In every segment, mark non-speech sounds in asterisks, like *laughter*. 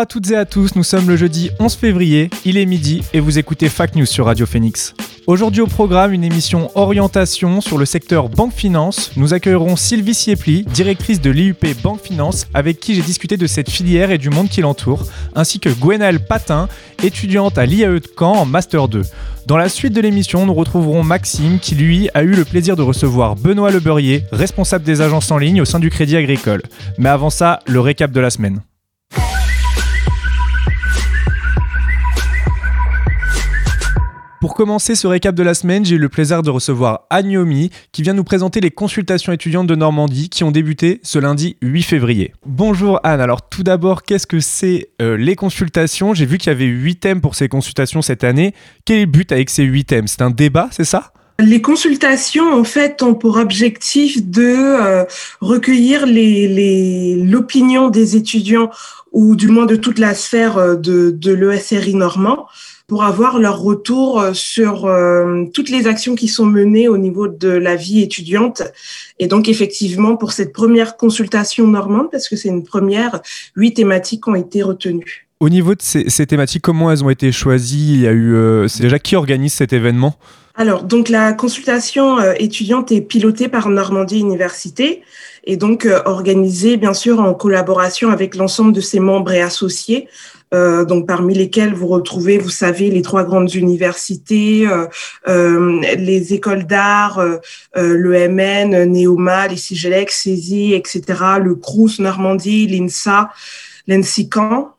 À toutes et à tous, nous sommes le jeudi 11 février, il est midi et vous écoutez Fac News sur Radio Phoenix. Aujourd'hui au programme, une émission orientation sur le secteur banque finance. Nous accueillerons Sylvie Siepli, directrice de l'IUP Banque Finance, avec qui j'ai discuté de cette filière et du monde qui l'entoure, ainsi que Gwenaëlle Patin, étudiante à l'IAE de Caen en Master 2. Dans la suite de l'émission, nous retrouverons Maxime qui lui a eu le plaisir de recevoir Benoît Lebeurier, responsable des agences en ligne au sein du Crédit Agricole. Mais avant ça, le récap de la semaine. Pour commencer ce récap de la semaine, j'ai eu le plaisir de recevoir Agnomi qui vient nous présenter les consultations étudiantes de Normandie qui ont débuté ce lundi 8 février. Bonjour Anne, alors tout d'abord, qu'est-ce que c'est euh, les consultations? J'ai vu qu'il y avait 8 thèmes pour ces consultations cette année. Quel est le but avec ces 8 thèmes? C'est un débat, c'est ça? Les consultations, en fait, ont pour objectif de euh, recueillir l'opinion des étudiants ou du moins de toute la sphère euh, de, de l'ESRI normand pour avoir leur retour euh, sur euh, toutes les actions qui sont menées au niveau de la vie étudiante. Et donc, effectivement, pour cette première consultation normande, parce que c'est une première, huit thématiques ont été retenues. Au niveau de ces, ces thématiques, comment elles ont été choisies? Il y a eu, euh, c'est déjà qui organise cet événement? Alors, donc la consultation euh, étudiante est pilotée par Normandie Université et donc euh, organisée bien sûr en collaboration avec l'ensemble de ses membres et associés. Euh, donc parmi lesquels vous retrouvez, vous savez, les trois grandes universités, euh, euh, les écoles d'art, euh, le MN, Neoma, les CIGELEC, CESI, etc., le CRUS Normandie, l'INSA, l'ENSICAN.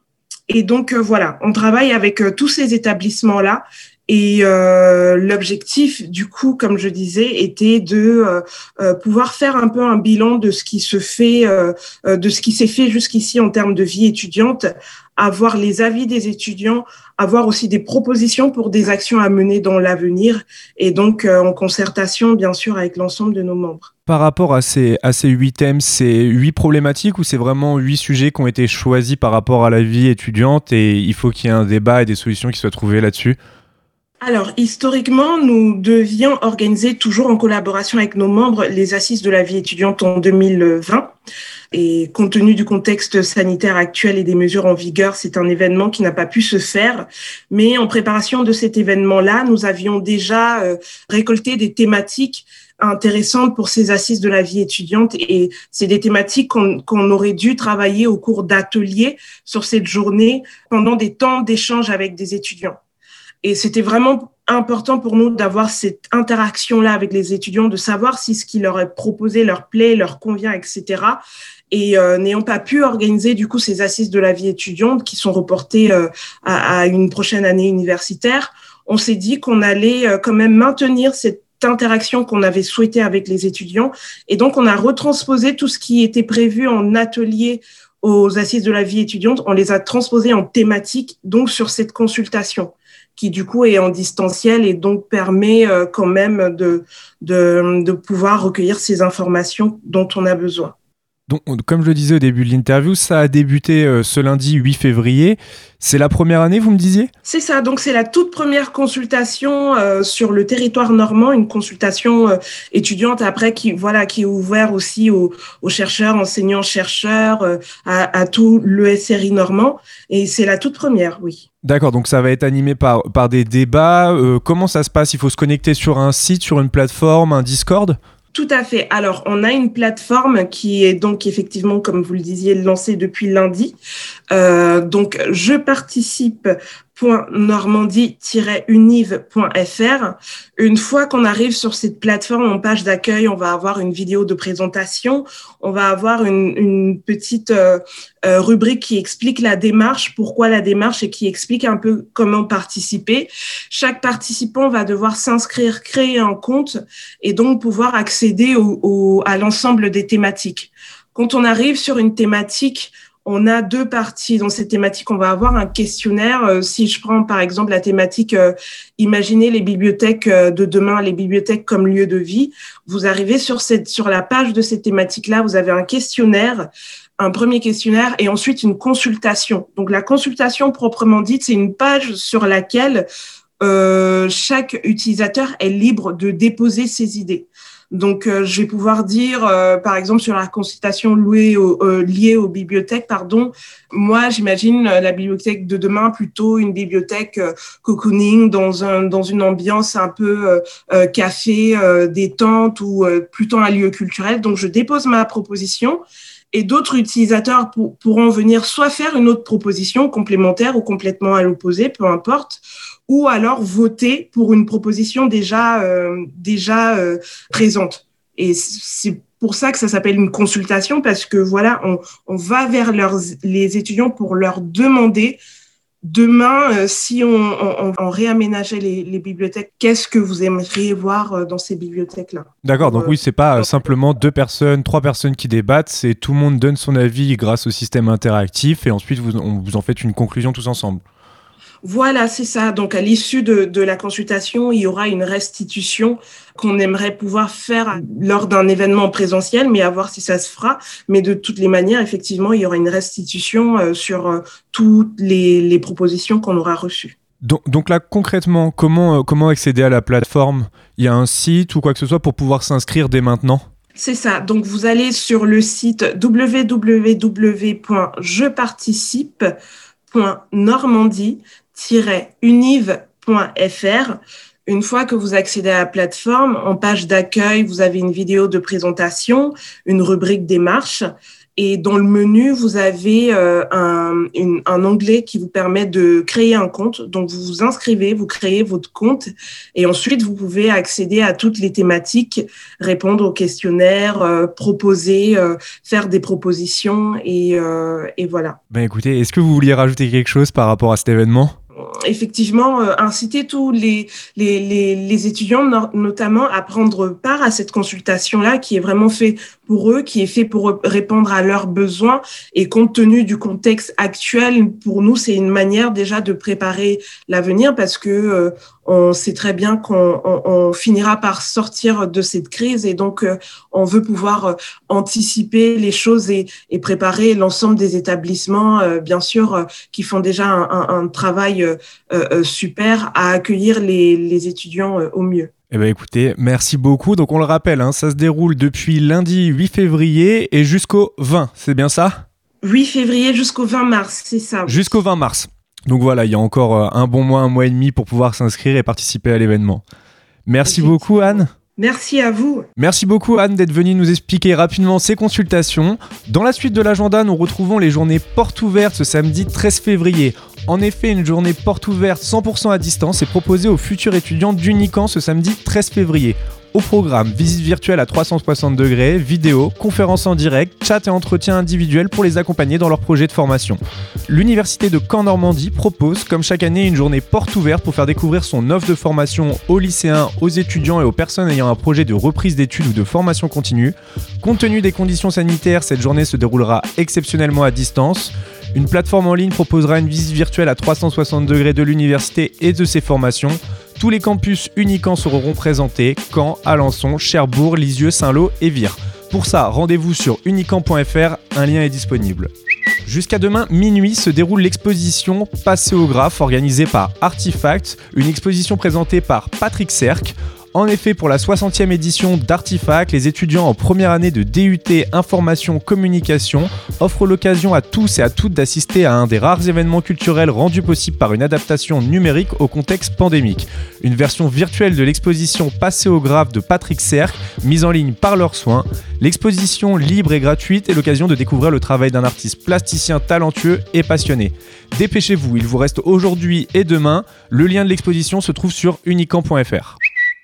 Et donc voilà, on travaille avec tous ces établissements-là et euh, l'objectif, du coup, comme je disais, était de euh, euh, pouvoir faire un peu un bilan de ce qui se fait, euh, de ce qui s'est fait jusqu'ici en termes de vie étudiante, avoir les avis des étudiants, avoir aussi des propositions pour des actions à mener dans l'avenir, et donc en concertation, bien sûr, avec l'ensemble de nos membres. Par rapport à ces, à ces huit thèmes, c'est huit problématiques ou c'est vraiment huit sujets qui ont été choisis par rapport à la vie étudiante et il faut qu'il y ait un débat et des solutions qui soient trouvées là-dessus? Alors, historiquement, nous devions organiser toujours en collaboration avec nos membres les assises de la vie étudiante en 2020. Et compte tenu du contexte sanitaire actuel et des mesures en vigueur, c'est un événement qui n'a pas pu se faire. Mais en préparation de cet événement-là, nous avions déjà euh, récolté des thématiques intéressantes pour ces assises de la vie étudiante et c'est des thématiques qu'on aurait dû travailler au cours d'ateliers sur cette journée pendant des temps d'échange avec des étudiants. Et c'était vraiment important pour nous d'avoir cette interaction-là avec les étudiants, de savoir si ce qui leur est proposé leur plaît, leur convient, etc. Et euh, n'ayant pas pu organiser du coup ces assises de la vie étudiante qui sont reportées euh, à, à, une prochaine année universitaire, on s'est dit qu'on allait euh, quand même maintenir cette interaction qu'on avait souhaité avec les étudiants. Et donc, on a retransposé tout ce qui était prévu en atelier aux assises de la vie étudiante, on les a transposés en thématique, donc sur cette consultation qui du coup est en distanciel et donc permet euh, quand même de, de, de pouvoir recueillir ces informations dont on a besoin. Donc, comme je le disais au début de l'interview, ça a débuté euh, ce lundi 8 février. C'est la première année, vous me disiez? C'est ça, donc c'est la toute première consultation euh, sur le territoire normand, une consultation euh, étudiante après qui voilà qui est ouverte aussi aux, aux chercheurs, enseignants, chercheurs, euh, à, à, tout l'ESRI normand. Et c'est la toute première, oui. D'accord, donc ça va être animé par, par des débats. Comment ça se passe? Il faut se connecter sur un site, sur une plateforme, un Discord? Tout à fait. Alors, on a une plateforme qui est donc effectivement, comme vous le disiez, lancée depuis lundi. Euh, donc, je participe normandie-univ.fr. Une fois qu'on arrive sur cette plateforme en page d'accueil, on va avoir une vidéo de présentation, on va avoir une, une petite euh, euh, rubrique qui explique la démarche, pourquoi la démarche et qui explique un peu comment participer. Chaque participant va devoir s'inscrire, créer un compte et donc pouvoir accéder au, au, à l'ensemble des thématiques. Quand on arrive sur une thématique, on a deux parties dans cette thématique. On va avoir un questionnaire. Euh, si je prends par exemple la thématique euh, Imaginez les bibliothèques euh, de demain, les bibliothèques comme lieu de vie, vous arrivez sur cette sur la page de cette thématique-là, vous avez un questionnaire, un premier questionnaire et ensuite une consultation. Donc la consultation proprement dite, c'est une page sur laquelle chaque utilisateur est libre de déposer ses idées. Donc, euh, je vais pouvoir dire, euh, par exemple, sur la consultation louée euh, liée aux bibliothèques, pardon, moi, j'imagine la bibliothèque de demain plutôt une bibliothèque cocooning dans, un, dans une ambiance un peu café, détente ou plutôt un lieu culturel. Donc, je dépose ma proposition et d'autres utilisateurs pourront venir soit faire une autre proposition complémentaire ou complètement à l'opposé, peu importe, ou alors voter pour une proposition déjà, euh, déjà euh, présente. Et c'est pour ça que ça s'appelle une consultation, parce que voilà, on, on va vers leurs, les étudiants pour leur demander Demain, euh, si on, on, on réaménageait les, les bibliothèques, qu'est-ce que vous aimeriez voir dans ces bibliothèques-là? D'accord, donc oui, c'est pas simplement deux personnes, trois personnes qui débattent, c'est tout le monde donne son avis grâce au système interactif et ensuite vous, on, vous en faites une conclusion tous ensemble. Voilà, c'est ça. Donc, à l'issue de, de, la consultation, il y aura une restitution qu'on aimerait pouvoir faire lors d'un événement présentiel, mais à voir si ça se fera. Mais de toutes les manières, effectivement, il y aura une restitution euh, sur euh, toutes les, les propositions qu'on aura reçues. Donc, donc, là, concrètement, comment, euh, comment accéder à la plateforme? Il y a un site ou quoi que ce soit pour pouvoir s'inscrire dès maintenant? C'est ça. Donc, vous allez sur le site www.jeparticipe.normandie univ.fr. Une fois que vous accédez à la plateforme, en page d'accueil, vous avez une vidéo de présentation, une rubrique démarche. Et dans le menu, vous avez euh, un, onglet qui vous permet de créer un compte. Donc, vous vous inscrivez, vous créez votre compte et ensuite, vous pouvez accéder à toutes les thématiques, répondre aux questionnaires, euh, proposer, euh, faire des propositions et, et voilà. Ben écoutez, est-ce que vous vouliez rajouter quelque chose par rapport à cet événement? Effectivement euh, inciter tous les, les, les, les étudiants notamment à prendre part à cette consultation-là qui est vraiment fait pour eux, qui est fait pour répondre à leurs besoins et compte tenu du contexte actuel, pour nous, c'est une manière déjà de préparer l'avenir parce que euh, on sait très bien qu'on on, on finira par sortir de cette crise et donc euh, on veut pouvoir euh, anticiper les choses et, et préparer l'ensemble des établissements, euh, bien sûr, qui font déjà un, un, un travail super à accueillir les, les étudiants au mieux. Eh ben écoutez, merci beaucoup. Donc on le rappelle, hein, ça se déroule depuis lundi 8 février et jusqu'au 20, c'est bien ça? 8 février jusqu'au 20 mars, c'est ça. Jusqu'au 20 mars. Donc voilà, il y a encore euh, un bon mois, un mois et demi pour pouvoir s'inscrire et participer à l'événement. Merci beaucoup Anne. Merci à vous. Merci beaucoup Anne d'être venue nous expliquer rapidement ces consultations. Dans la suite de l'agenda, nous retrouvons les journées portes ouvertes ce samedi 13 février. En effet, une journée porte ouverte 100% à distance est proposée aux futurs étudiants d'Unican ce samedi 13 février. Au programme, visite virtuelle à 360 degrés, vidéo, conférences en direct, chat et entretien individuels pour les accompagner dans leur projet de formation. L'Université de Caen-Normandie propose, comme chaque année, une journée porte ouverte pour faire découvrir son offre de formation aux lycéens, aux étudiants et aux personnes ayant un projet de reprise d'études ou de formation continue. Compte tenu des conditions sanitaires, cette journée se déroulera exceptionnellement à distance. Une plateforme en ligne proposera une visite virtuelle à 360 degrés de l'université et de ses formations. Tous les campus Unicamp seront présentés Caen, Alençon, Cherbourg, Lisieux, Saint-Lô et Vire. Pour ça, rendez-vous sur unicamp.fr, un lien est disponible. Jusqu'à demain minuit se déroule l'exposition Passéographe organisée par Artifact, une exposition présentée par Patrick Serck. En effet, pour la 60e édition d'Artifact, les étudiants en première année de DUT Information Communication offrent l'occasion à tous et à toutes d'assister à un des rares événements culturels rendus possibles par une adaptation numérique au contexte pandémique. Une version virtuelle de l'exposition Passéographe de Patrick Serck, mise en ligne par leurs soins. L'exposition libre et gratuite est l'occasion de découvrir le travail d'un artiste plasticien talentueux et passionné. Dépêchez-vous, il vous reste aujourd'hui et demain. Le lien de l'exposition se trouve sur unicamp.fr.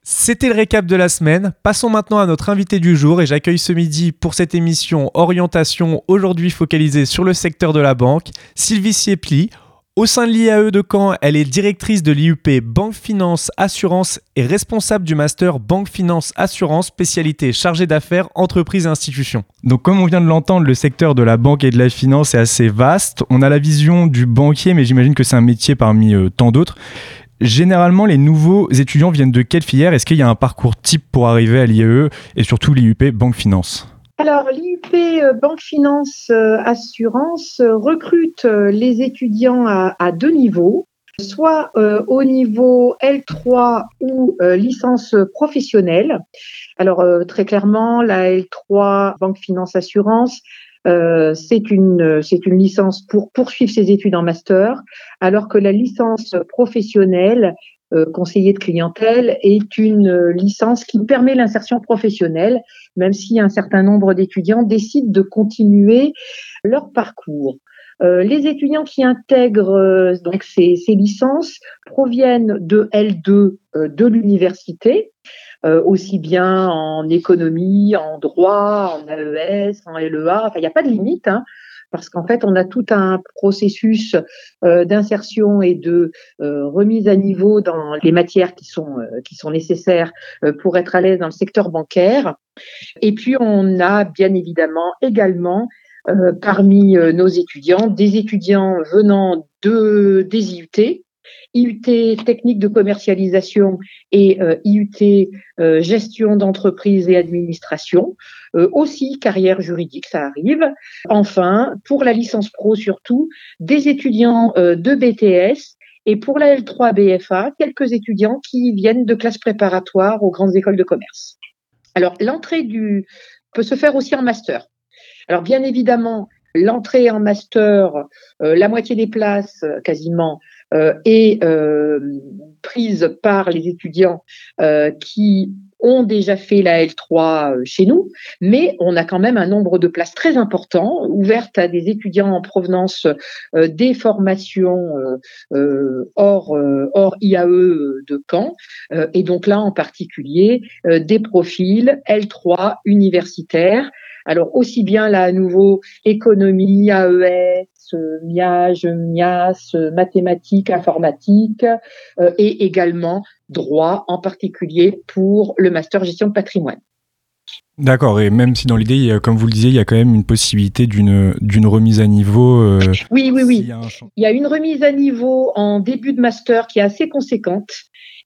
C'était le récap de la semaine. Passons maintenant à notre invité du jour et j'accueille ce midi pour cette émission Orientation, aujourd'hui focalisée sur le secteur de la banque, Sylvie Siepli. Au sein de l'IAE de Caen, elle est directrice de l'IUP Banque Finance Assurance et responsable du master Banque Finance Assurance spécialité chargée d'affaires entreprises et institutions. Donc comme on vient de l'entendre, le secteur de la banque et de la finance est assez vaste. On a la vision du banquier, mais j'imagine que c'est un métier parmi euh, tant d'autres. Généralement, les nouveaux étudiants viennent de quelle filière? Est-ce qu'il y a un parcours type pour arriver à l'IAE et surtout l'IUP Banque Finance? Alors, l'IUP euh, Banque Finance euh, Assurance euh, recrute les étudiants à, deux niveaux, soit au niveau L3 ou licence professionnelle. Alors, très clairement, la L3 Banque Finance Assurance, c'est une, c'est une licence pour poursuivre ses études en master, alors que la licence professionnelle euh, conseiller de clientèle est une euh, licence qui permet l'insertion professionnelle, même si un certain nombre d'étudiants décident de continuer leur parcours. Euh, les étudiants qui intègrent donc ces, ces, licences proviennent de L2 de l'université, aussi bien en économie, en droit, en AES, en LEA. Enfin, il n'y a pas de limite. Hein parce qu'en fait, on a tout un processus euh, d'insertion et de euh, remise à niveau dans les matières qui sont euh, qui sont nécessaires pour être à l'aise dans le secteur bancaire. Et puis, on a bien évidemment également parmi nos étudiants des étudiants venant de des IUT IUT technique de commercialisation et euh, IUT euh, gestion d'entreprise et administration. Euh, aussi carrière juridique, ça arrive. Enfin, pour la licence pro surtout, des étudiants de BTS et pour la L3 BFA, quelques étudiants qui viennent de classes préparatoires aux grandes écoles de commerce. Alors, l'entrée du peut se faire aussi en master. Alors, bien évidemment, l'entrée en master, la moitié des places quasiment euh, est euh, prise par les étudiants euh, qui ont déjà fait la L3 chez nous, mais on a quand même un nombre de places très important ouvertes à des étudiants en provenance des formations hors, hors IAE de Caen, et donc là en particulier des profils L3 universitaires. Alors aussi bien là à nouveau économie, AES, MIAGE, MIAS, mathématiques, informatique euh, et également droit, en particulier pour le master gestion de patrimoine. D'accord, et même si dans l'idée, comme vous le disiez, il y a quand même une possibilité d'une, d'une remise à niveau. Euh, oui, oui, oui. Il y, a une remise à niveau en début de master qui est assez conséquente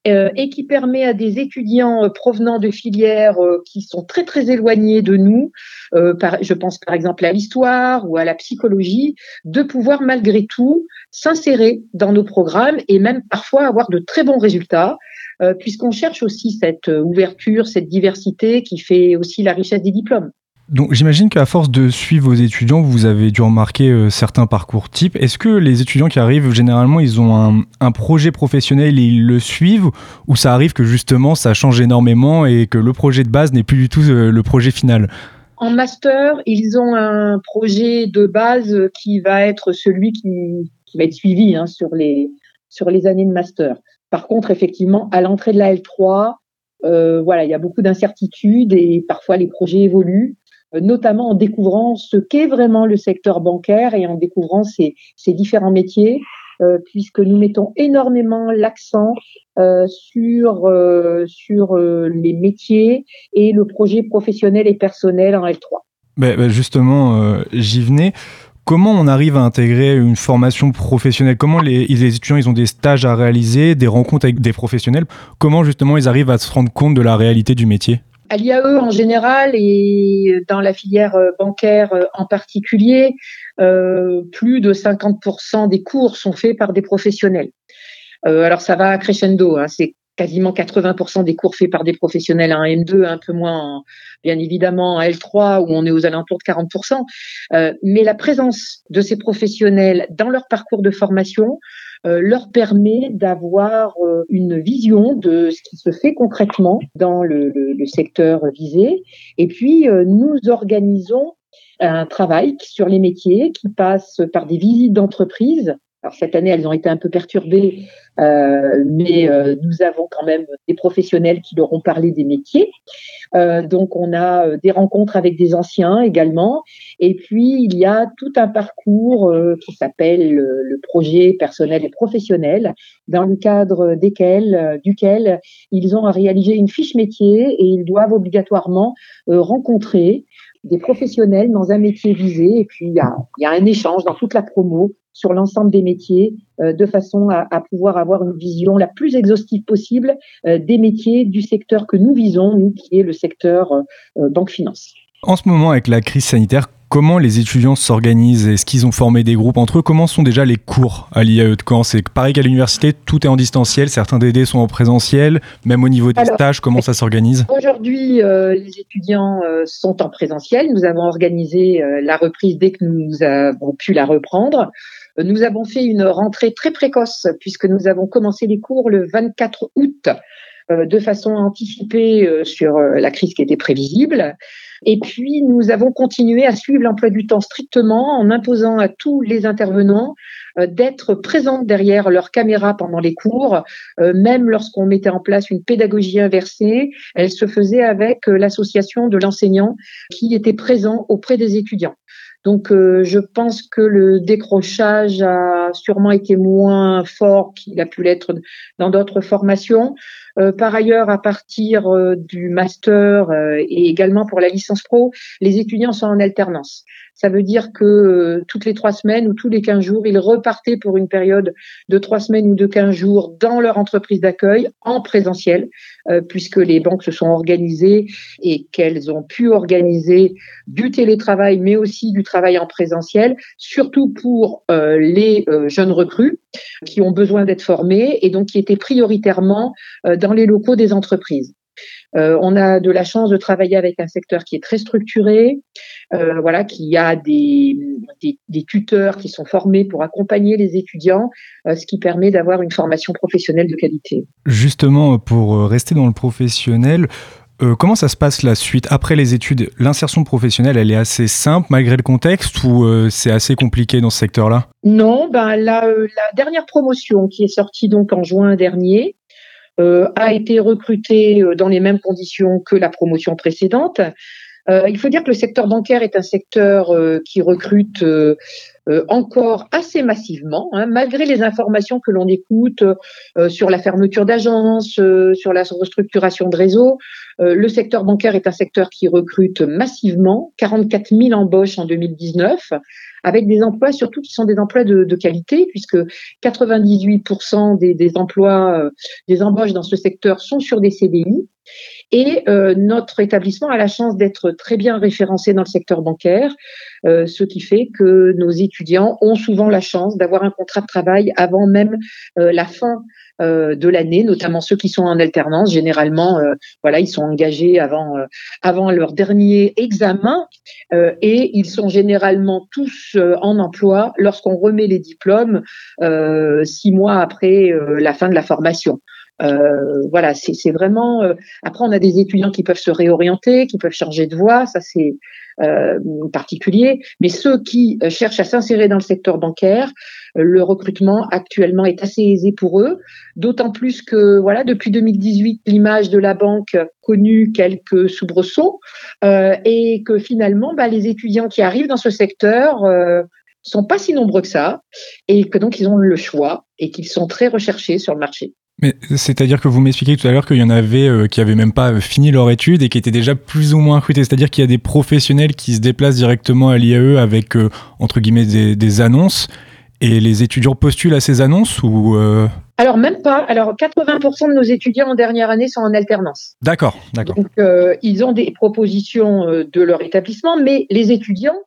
et qui permet à des étudiants provenant de filières qui sont très, très éloignées de nous euh, je pense par exemple à l'histoire ou à la psychologie, de pouvoir malgré tout s'insérer dans nos programmes et même parfois avoir de très bons résultats, euh, puisqu'on cherche aussi cette euh, ouverture, cette diversité qui fait aussi la richesse des diplômes. Donc j'imagine qu'à force de suivre vos étudiants, vous avez dû remarquer certains parcours types. Est-ce que les étudiants qui arrivent, généralement, ils ont un, projet professionnel et ils le suivent? Ou ça arrive que justement ça change énormément et que le projet de base n'est plus du tout le projet final? En master, ils ont un projet de base qui va être celui qui, va être suivi hein, sur, les, sur les années de master. Par contre, effectivement, à l'entrée de la L3, euh, voilà, il y a beaucoup d'incertitudes et parfois les projets évoluent, euh, notamment en découvrant ce qu'est vraiment le secteur bancaire et en découvrant ces différents métiers. Euh, puisque nous mettons énormément l'accent euh, sur euh, sur les métiers et le projet professionnel et personnel en L3. Ben, ben justement, j'y venais. Comment on arrive à intégrer une formation professionnelle? Comment les, les, étudiants ils ont des stages à réaliser, des rencontres avec des professionnels? Comment justement ils arrivent à se rendre compte de la réalité du métier? À l'IAE en général et dans la filière bancaire en particulier, euh, plus de 50% des cours sont faits par des professionnels. Euh, alors ça va crescendo, hein, c'est quasiment 80% des cours faits par des professionnels en M2, un peu moins bien évidemment en L3 où on est aux alentours de 40%. Euh, mais la présence de ces professionnels dans leur parcours de formation euh, leur permet d'avoir euh, une vision de ce qui se fait concrètement dans le, le, le secteur visé. Et puis, euh, nous organisons un travail sur les métiers qui passe par des visites d'entreprise Alors cette année, elles ont été un peu perturbées, euh, mais euh, nous avons quand même des professionnels qui leur ont parlé des métiers. Euh, donc on a euh, des rencontres avec des anciens également. Et puis il y a tout un parcours euh, qui s'appelle le, le projet personnel et professionnel, dans le cadre desquels, euh, duquel ils ont à réaliser une fiche métier et ils doivent obligatoirement euh, rencontrer des professionnels dans un métier visé. Et puis il y a, il y a un échange dans toute la promo sur l'ensemble des métiers euh, de façon à, pouvoir avoir une vision la plus exhaustive possible euh, des métiers du secteur que nous visons, nous qui est le secteur euh, banque-finance. En ce moment, avec la crise sanitaire, comment les étudiants s'organisent? Est-ce qu'ils ont formé des groupes entre eux? Comment sont déjà les cours à l'IAE de Caen? C'est pareil qu'à l'université, tout est en distanciel, certains DD sont en présentiel, même au niveau des Alors, stages, comment ça s'organise? Aujourd'hui, euh, les étudiants euh, sont en présentiel. Nous avons organisé euh, la reprise dès que nous avons pu la reprendre. Nous avons fait une rentrée très précoce puisque nous avons commencé les cours le 24 août de façon à anticiper euh, sur euh, la crise qui était prévisible. Et puis, nous avons continué à suivre l'emploi du temps strictement en imposant à tous les intervenants euh, d'être présents derrière leur caméra pendant les cours. Euh, même lorsqu'on mettait en place une pédagogie inversée, elle se faisait avec euh, l'association de l'enseignant qui était présent auprès des étudiants. Donc, euh, je pense que le décrochage a sûrement été moins fort qu'il a pu l'être dans d'autres formations. Euh, par ailleurs, à partir euh, du master euh, et également pour la licence pro, les étudiants sont en alternance. Ça veut dire que toutes les trois semaines ou tous les quinze jours, ils repartaient pour une période de trois semaines ou de quinze jours dans leur entreprise d'accueil en présentiel, puisque les banques se sont organisées et qu'elles ont pu organiser du télétravail, mais aussi du travail en présentiel, surtout pour les jeunes recrues qui ont besoin d'être formés et donc qui étaient prioritairement euh, dans les locaux des entreprises. Euh, on a de la chance de travailler avec un secteur qui est très structuré, euh, voilà, qui a des, des, des, tuteurs qui sont formés pour accompagner les étudiants, euh, ce qui permet d'avoir une formation professionnelle de qualité. Justement, pour rester dans le professionnel, comment ça se passe la suite? Après les études L'insertion professionnelle, elle est assez simple malgré le contexte ou c'est assez compliqué dans ce secteur-là? Non, ben la, la dernière promotion qui est sortie donc en juin dernier a été recrutée dans les mêmes conditions que la promotion précédente. Euh, il faut dire que le secteur bancaire est un secteur euh, qui recrute euh, encore assez massivement, hein, malgré les informations que l'on écoute sur la fermeture d'agences, sur la restructuration de réseaux. le secteur bancaire est un secteur qui recrute massivement, 44 000 embauches en 2019 avec des emplois surtout qui sont des emplois de, qualité, puisque 98% des, des emplois, des embauches dans ce secteur sont sur des CDI. Et euh, notre établissement a la chance d'être très bien référencé dans le secteur bancaire, euh, ce qui fait que nos étudiants ont souvent la chance d'avoir un contrat de travail avant même euh, la fin de l'année, notamment ceux qui sont en alternance. Généralement, voilà, ils sont engagés avant avant leur dernier examen et ils sont généralement tous en emploi lorsqu'on remet les diplômes six mois après la fin de la formation. Euh, voilà, c'est vraiment. Euh, après, on a des étudiants qui peuvent se réorienter, qui peuvent changer de voie, ça c'est euh, particulier. Mais ceux qui cherchent à s'insérer dans le secteur bancaire, le recrutement actuellement est assez aisé pour eux. D'autant plus que, voilà, depuis 2018, l'image de la banque connu quelques soubresauts et que finalement, bah, les étudiants qui arrivent dans ce secteur sont pas si nombreux que ça et que donc ils ont le choix et qu'ils sont très recherchés sur le marché. Mais c'est-à-dire que vous m'expliquez tout à l'heure qu'il y en avait euh, qui avaient même pas fini leur étude et qui étaient déjà plus ou moins recrutés. C'est-à-dire qu'il y a des professionnels qui se déplacent directement à l'IAE avec euh, entre guillemets des, des, annonces et les étudiants postulent à ces annonces ou euh... Alors même pas. Alors 80% de nos étudiants en dernière année sont en alternance. D'accord, d'accord. Donc euh, ils ont des propositions euh, de leur établissement, mais les étudiants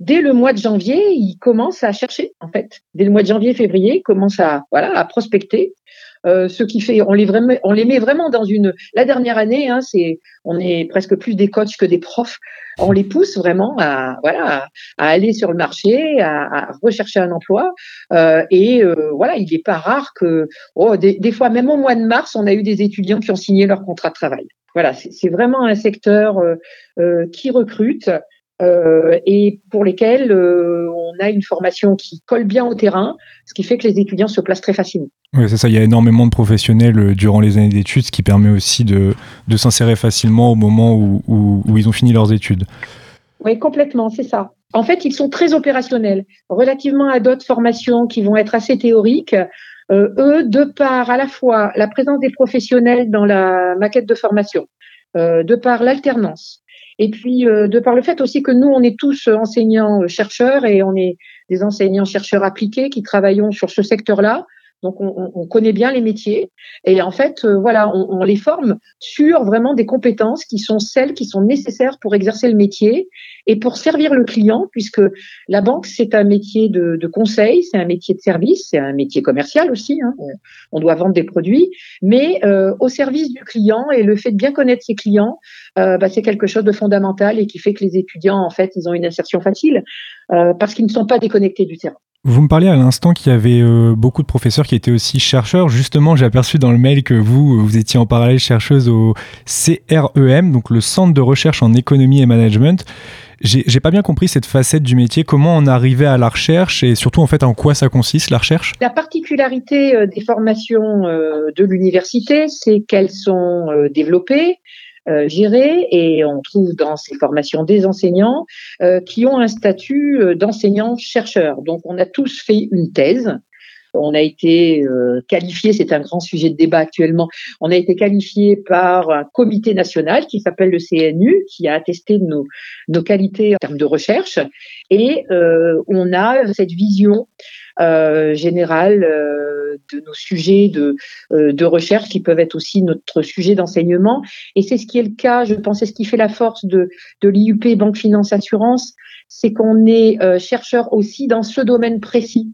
dès le mois de janvier, ils commencent à chercher, en fait. Dès le mois de janvier, février, ils commencent à, voilà, à prospecter. Euh, ce qui fait, on les, vraiment, on les met vraiment dans une. La dernière année, hein, c'est, on est presque plus des coachs que des profs. On les pousse vraiment à, voilà, à, aller sur le marché, à, à rechercher un emploi. Euh, et euh, voilà, il n'est pas rare que, oh, des, des, fois, même au mois de mars, on a eu des étudiants qui ont signé leur contrat de travail. Voilà, c'est vraiment un secteur euh, qui recrute euh, et pour lesquels euh, on a une formation qui colle bien au terrain, ce qui fait que les étudiants se placent très facilement. Oui, c'est ça. Il y a énormément de professionnels euh, durant les années d'études, ce qui permet aussi de, de s'insérer facilement au moment où, où, où ils ont fini leurs études. Oui, complètement, c'est ça. En fait, ils sont très opérationnels, relativement à d'autres formations qui vont être assez théoriques. Euh, eux, de par à la fois la présence des professionnels dans la maquette de formation, de par l'alternance, et puis euh, de par le fait aussi que nous, on est tous enseignants-chercheurs et on est des enseignants-chercheurs appliqués qui travaillons sur ce secteur-là. Donc, on, on, connaît bien les métiers et en fait, euh, voilà, on, les forme sur vraiment des compétences qui sont celles qui sont nécessaires pour exercer le métier et pour servir le client, puisque la banque c'est un métier de, conseil, c'est un métier de service, c'est un métier commercial aussi. Hein. On, doit vendre des produits, mais euh, au service du client et le fait de bien connaître ses clients, euh, bah, c'est quelque chose de fondamental et qui fait que les étudiants en fait ils ont une insertion facile parce qu'ils ne sont pas déconnectés du terrain. Vous me parliez à l'instant qu'il y avait euh, beaucoup de professeurs qui étaient aussi chercheurs. Justement, j'ai aperçu dans le mail que vous, vous étiez en parallèle chercheuse au CREM, donc le Centre de recherche en économie et management. J'ai pas bien compris cette facette du métier. Comment on arrivait à la recherche et surtout en fait en quoi ça consiste la recherche? La particularité euh, des formations euh, de l'université, c'est qu'elles sont développées euh, et on trouve dans ces formations des enseignants euh, qui ont un statut euh, d'enseignant-chercheur. Donc on a tous fait une thèse. On a été euh, qualifié, c'est un grand sujet de débat actuellement, on a été qualifié par un comité national qui s'appelle le CNU, qui a attesté nos, nos qualités en termes de recherche. Et euh, on a cette vision euh, générale euh, de nos sujets de, euh, de recherche qui peuvent être aussi notre sujet d'enseignement. Et c'est ce qui est le cas, je pense, c'est ce qui fait la force de, de l'IUP Banque Finance Assurance, c'est qu'on est chercheur aussi dans ce domaine précis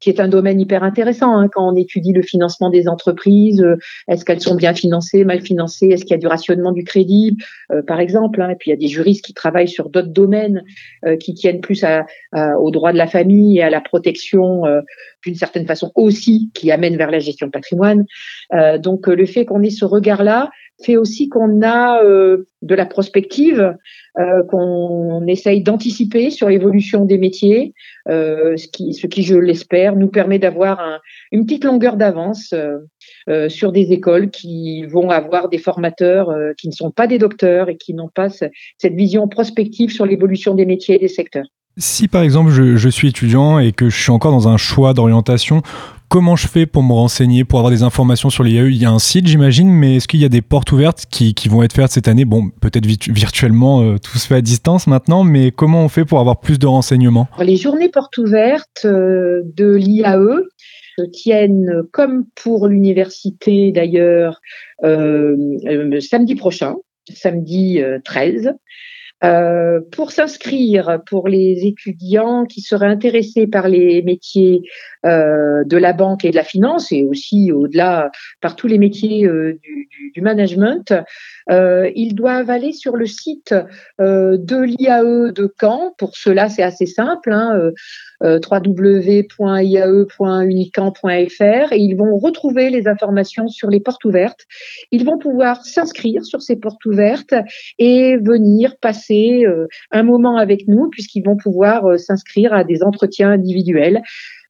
qui est un domaine hyper intéressant hein, quand on étudie le financement des entreprises. Euh, est-ce qu'elles sont bien financées, mal financées? Est-ce qu'il y a du rationnement du crédit, euh, par exemple hein, Et puis il y a des juristes qui travaillent sur d'autres domaines euh, qui tiennent plus à, à, au droit de la famille et à la protection d'une certaine façon aussi, qui amène vers la gestion de patrimoine. donc le fait qu'on ait ce regard-là fait aussi qu'on a de la prospective, euh, qu'on essaye d'anticiper sur l'évolution des métiers, euh, ce, qui, je l'espère, nous permet d'avoir un, une petite longueur d'avance euh, euh sur des écoles qui vont avoir des formateurs euh, qui ne sont pas des docteurs et qui n'ont pas ce, cette vision prospective sur l'évolution des métiers et des secteurs. Si par exemple je, suis étudiant et que je suis encore dans un choix d'orientation, Comment je fais pour me renseigner, pour avoir des informations sur l'IAE Il y a un site, j'imagine, mais est-ce qu'il y a des portes ouvertes qui, vont être faites cette année? Bon, peut-être virtuellement, euh, tout se fait à distance maintenant, mais comment on fait pour avoir plus de renseignements? Les journées portes ouvertes euh, de l'IAE tiennent, comme pour l'université d'ailleurs, euh samedi prochain, samedi 13. Euh, pour s'inscrire, pour les étudiants qui seraient intéressés par les métiers euh, de la banque et de la finance, et aussi au-delà par tous les métiers euh, du, management, euh, ils doivent aller sur le site euh, de l'IAE de Caen. Pour cela, c'est assez simple. Hein, www.iae.unicamp.fr et ils vont retrouver les informations sur les portes ouvertes. Ils vont pouvoir s'inscrire sur ces portes ouvertes et venir passer un moment avec nous puisqu'ils vont pouvoir s'inscrire à des entretiens individuels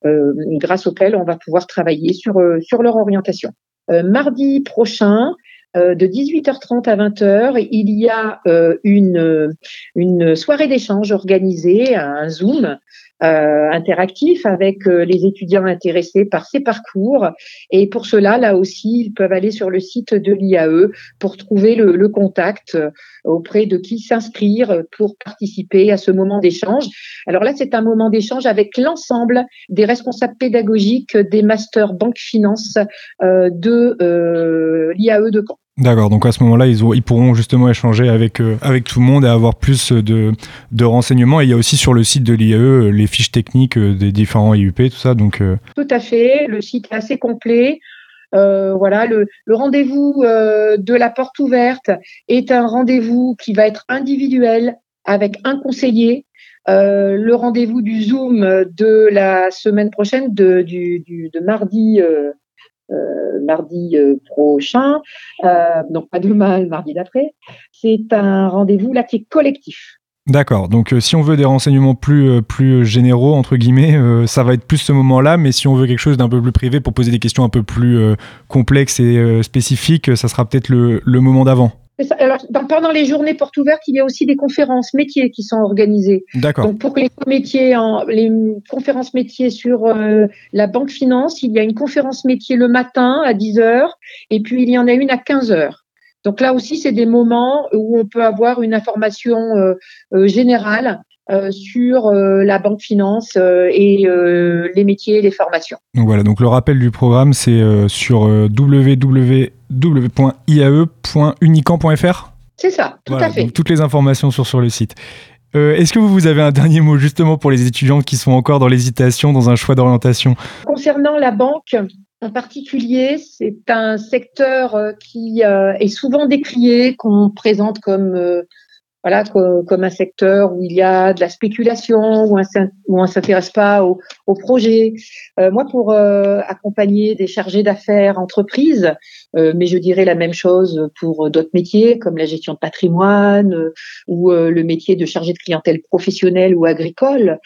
euh, grâce auxquels on va pouvoir travailler sur, sur leur orientation. Euh, mardi prochain, euh, de 18h30 à 20h, il y a euh, une, une soirée d'échange organisée, un Zoom euh, interactif avec euh, les étudiants intéressés par ces parcours. Et pour cela, là aussi, ils peuvent aller sur le site de l'IAE pour trouver le, contact auprès de qui s'inscrire pour participer à ce moment d'échange. Alors là, c'est un moment d'échange avec l'ensemble des responsables pédagogiques des masters banque finance euh, de l'IAE de Caen. D'accord, donc à ce moment-là, ils, pourront justement échanger avec, euh, avec tout le monde et avoir plus de, renseignements. Et il y a aussi sur le site de l'IAE euh, les fiches techniques euh, des différents IUP, tout ça. Tout à fait, le site est assez complet. Voilà, le, rendez-vous de la porte ouverte est un rendez-vous qui va être individuel avec un conseiller. le rendez-vous du Zoom de la semaine prochaine, de mardi euh, mardi euh, prochain, euh, donc pas demain, le mardi d'après. C'est un rendez-vous là qui est collectif. D'accord. Donc, si on veut des renseignements plus, plus généraux, entre guillemets, ça va être plus ce moment-là. Mais si on veut quelque chose d'un peu plus privé pour poser des questions un peu plus complexes et spécifiques, ça sera peut-être le, le moment d'avant. Alors, dans- pendant les journées portes ouvertes, il y a aussi des conférences métiers qui sont organisées. D'accord. Donc, pour les métiers, en, les conférences métiers sur euh, la banque finance, il y a une conférence métier le matin à 10 heures, et puis il y en a une à 15 heures. Donc là aussi, c'est des moments où on peut avoir une information euh, euh, générale euh, sur euh, la banque finance euh, et les métiers et les formations. Donc voilà, donc le rappel du programme, c'est sur euh, www.iae.unicamp.fr. C'est ça, tout Voilà, à fait. donc toutes les informations sont sur le site. Euh, Est-ce que vous, avez un dernier mot justement pour les étudiants qui sont encore dans l'hésitation, dans un choix d'orientation? Concernant la banque en particulier, c'est un secteur euh, qui euh, est souvent décrié, qu'on présente comme euh, voilà co- comme un secteur où il y a de la spéculation, où on on s'intéresse pas au, au projet. Euh, moi, pour euh, accompagner des chargés d'affaires entreprises, euh, mais je dirais la même chose pour d'autres métiers comme la gestion de patrimoine euh, ou euh, le métier de chargé de clientèle professionnelle ou agricole.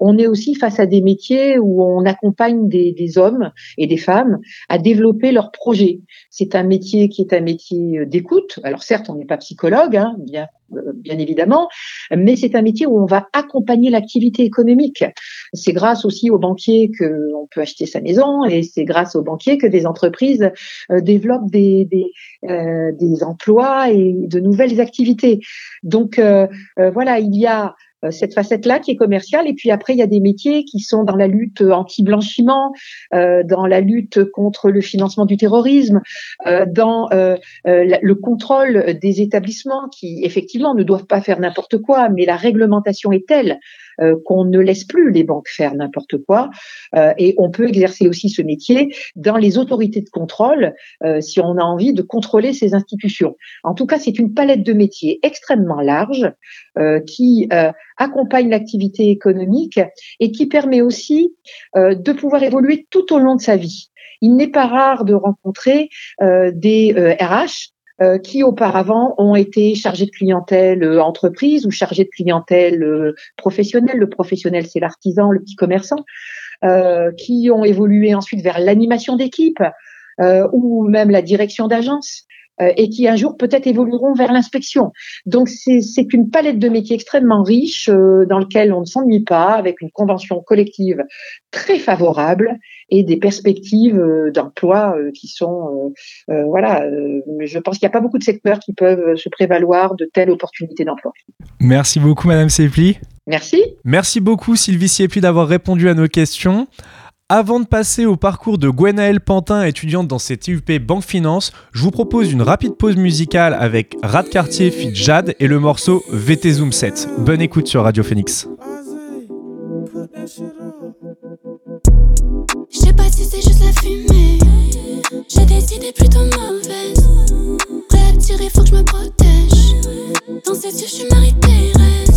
On est aussi face à des métiers où on accompagne des, des hommes et des femmes à développer leurs projets. C'est un métier qui est un métier euh, d'écoute. Alors certes, on n'est pas psychologue, hein, bien, euh, bien évidemment, mais c'est un métier où on va accompagner l'activité économique. C'est grâce aussi aux banquiers que on peut acheter sa maison et c'est grâce aux banquiers que des entreprises euh, développent des, des, euh, des emplois et de nouvelles activités. Donc euh, voilà, il y a cette facette-là qui est commerciale. Et puis après, il y a des métiers qui sont dans la lutte anti-blanchiment, euh, dans la lutte contre le financement du terrorisme, euh, dans euh, euh, le contrôle des établissements qui, effectivement, ne doivent pas faire n'importe quoi, mais la réglementation est telle euh, qu'on ne laisse plus les banques faire n'importe quoi. Euh, et on peut exercer aussi ce métier dans les autorités de contrôle euh, si on a envie de contrôler ces institutions. En tout cas, c'est une palette de métiers extrêmement large euh, qui euh, accompagne l'activité économique et qui permet aussi de pouvoir évoluer tout au long de sa vie. Il n'est pas rare de rencontrer des RH euh, qui auparavant ont été chargés de clientèle euh, entreprise ou chargés de clientèle euh, professionnelle. Le professionnel, c'est l'artisan, le petit commerçant, euh, qui ont évolué ensuite vers l'animation d'équipe euh, ou même la direction d'agence euh, et qui un jour peut-être évolueront vers l'inspection. Donc c'est une palette de métiers extrêmement riche dans lequel on ne s'ennuie pas, avec une convention collective très favorable et des perspectives euh, d'emploi euh, qui sont euh, euh, voilà. euh, je pense qu'il n'y a pas beaucoup de secteurs qui peuvent se prévaloir de telles opportunités d'emploi. Merci beaucoup, Madame Sepli. Merci. Merci beaucoup, Sylvie Siepli, d'avoir répondu à nos questions. Avant de passer au parcours de Gwenaëlle Pantin, étudiante dans ses TUP Banque Finance, je vous propose une rapide pause musicale avec Rad Cartier fit Jade et le morceau VT Zoom 7. Bonne écoute sur Radio Phoenix. J'ai des idées plutôt mauvaises. Prêt à tirer, faut que je me protège. Dans ses yeux, je suis Marie-Thérèse.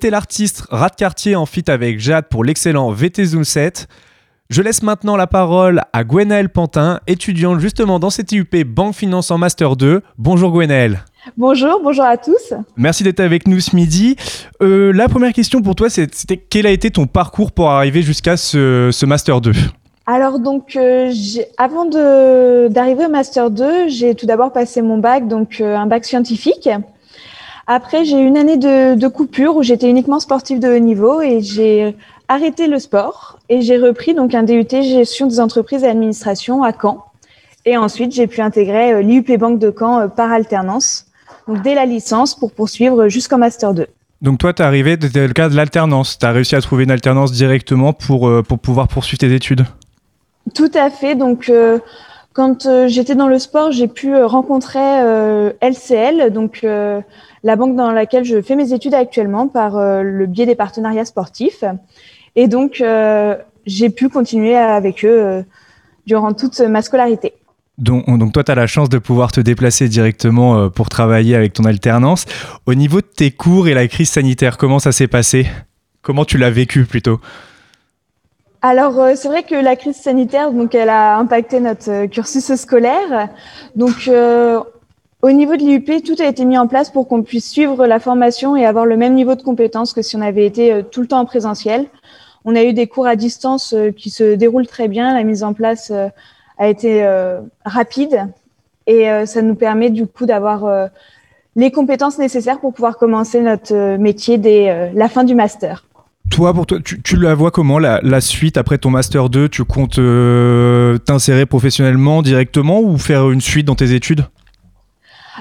C'était l'artiste Rat Cartier en feat avec Jade pour l'excellent VT Zoom 7. Je laisse maintenant la parole à Gwenaëlle Pantin, étudiante justement dans CTUP Banque Finance en Master 2. Bonjour Gwenaëlle. Bonjour, bonjour à tous. Merci d'être avec nous ce midi. Euh, la première question pour toi, c'était quel a été ton parcours pour arriver jusqu'à ce, ce Master 2 Alors donc, euh, avant d'arriver au Master 2, j'ai tout d'abord passé mon bac, donc euh, un bac scientifique. Après, j'ai eu une année de, de coupure où j'étais uniquement sportive de haut niveau et j'ai arrêté le sport et j'ai repris donc un DUT gestion des entreprises et administration à Caen. Et ensuite, j'ai pu intégrer euh, l'IUP Banque de Caen euh, par alternance, donc dès la licence pour poursuivre jusqu'en Master 2. Donc toi, t'es arrivé, c'était le cas de l'alternance. T'as réussi à trouver une alternance directement pour, euh, pour pouvoir poursuivre tes études. Tout à fait. Donc, euh, quand euh, j'étais dans le sport, j'ai pu rencontrer euh, LCL, donc la banque dans laquelle je fais mes études actuellement par euh, le biais des partenariats sportifs. Et donc, euh, j'ai pu continuer avec eux euh, durant toute ma scolarité. Donc, donc toi, tu as la chance de pouvoir te déplacer directement pour travailler avec ton alternance. Au niveau de tes cours et la crise sanitaire, comment ça s'est passé? Comment tu l'as vécu plutôt? Alors, c'est vrai que la crise sanitaire, donc, elle a impacté notre cursus scolaire. Donc, euh, au niveau de l'IUP, tout a été mis en place pour qu'on puisse suivre la formation et avoir le même niveau de compétence que si on avait été euh, tout le temps en présentiel. On a eu des cours à distance euh, qui se déroulent très bien. La mise en place euh, a été rapide et ça nous permet du coup d'avoir les compétences nécessaires pour pouvoir commencer notre métier dès la fin du master. Toi, pour toi, tu, la vois comment la, suite après ton Master 2 Tu comptes t'insérer professionnellement directement ou faire une suite dans tes études?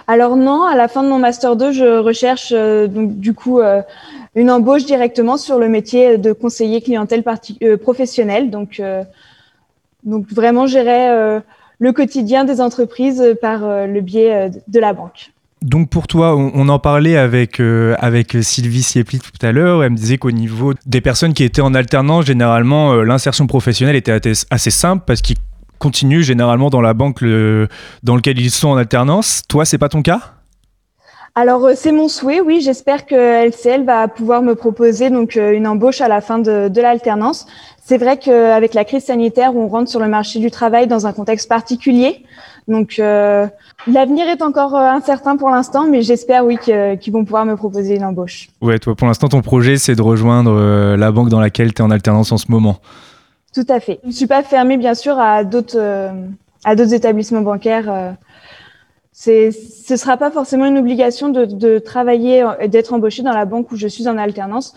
Alors non, à la fin de mon master 2, je recherche euh, donc du coup euh, une embauche directement sur le métier de conseiller clientèle euh, professionnel. Donc euh, donc vraiment gérer le quotidien des entreprises par le biais de la banque. Donc pour toi, on, en parlait avec, avec Sylvie Siepli tout à l'heure, elle me disait qu'au niveau des personnes qui étaient en alternance, généralement, l'insertion professionnelle était assez simple parce qu'ils continuent généralement dans la banque le- dans laquelle ils sont en alternance. Toi, c'est pas ton cas? Alors euh, c'est mon souhait, oui. J'espère que LCL va pouvoir me proposer donc euh, une embauche à la fin de, de l'alternance. C'est vrai qu'avec la crise sanitaire, on rentre sur le marché du travail dans un contexte particulier. Donc euh, l'avenir est encore incertain pour l'instant, mais j'espère oui qu'ils vont pouvoir me proposer une embauche. Ouais, toi, pour l'instant, ton projet, c'est de rejoindre la banque dans laquelle tu es en alternance en ce moment. Tout à fait. Je ne suis pas fermée bien sûr à d'autres euh, à d'autres établissements bancaires. euh. C'est ce sera pas forcément une obligation de, de travailler euh, et d'être embauché dans la banque où je suis en alternance.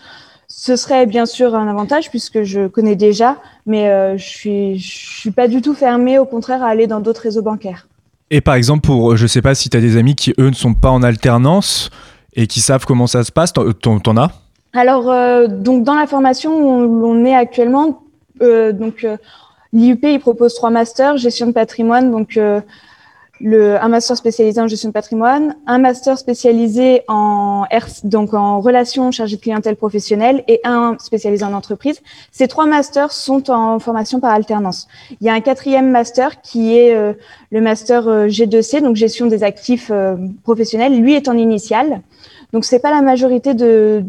Ce serait bien sûr un avantage puisque je connais déjà, mais euh, je suis je suis pas du tout fermée, au contraire, à aller dans d'autres réseaux bancaires. Et par exemple, pour, je sais pas si tu as des amis qui, eux, ne sont pas en alternance et qui savent comment ça se passe, t'en t'en- as? Alors, euh, donc dans la formation où on est actuellement, donc euh, l'IUP il propose trois masters gestion de patrimoine, donc euh, le un master spécialisé en gestion de patrimoine, un master spécialisé en donc en relations chargées de clientèle professionnelle et un spécialisé en entreprise. Ces trois masters sont en formation par alternance. Il y a un quatrième master qui est euh, le master euh, G2C, donc gestion des actifs euh, professionnels. Lui est en initial. Donc c'est pas la majorité de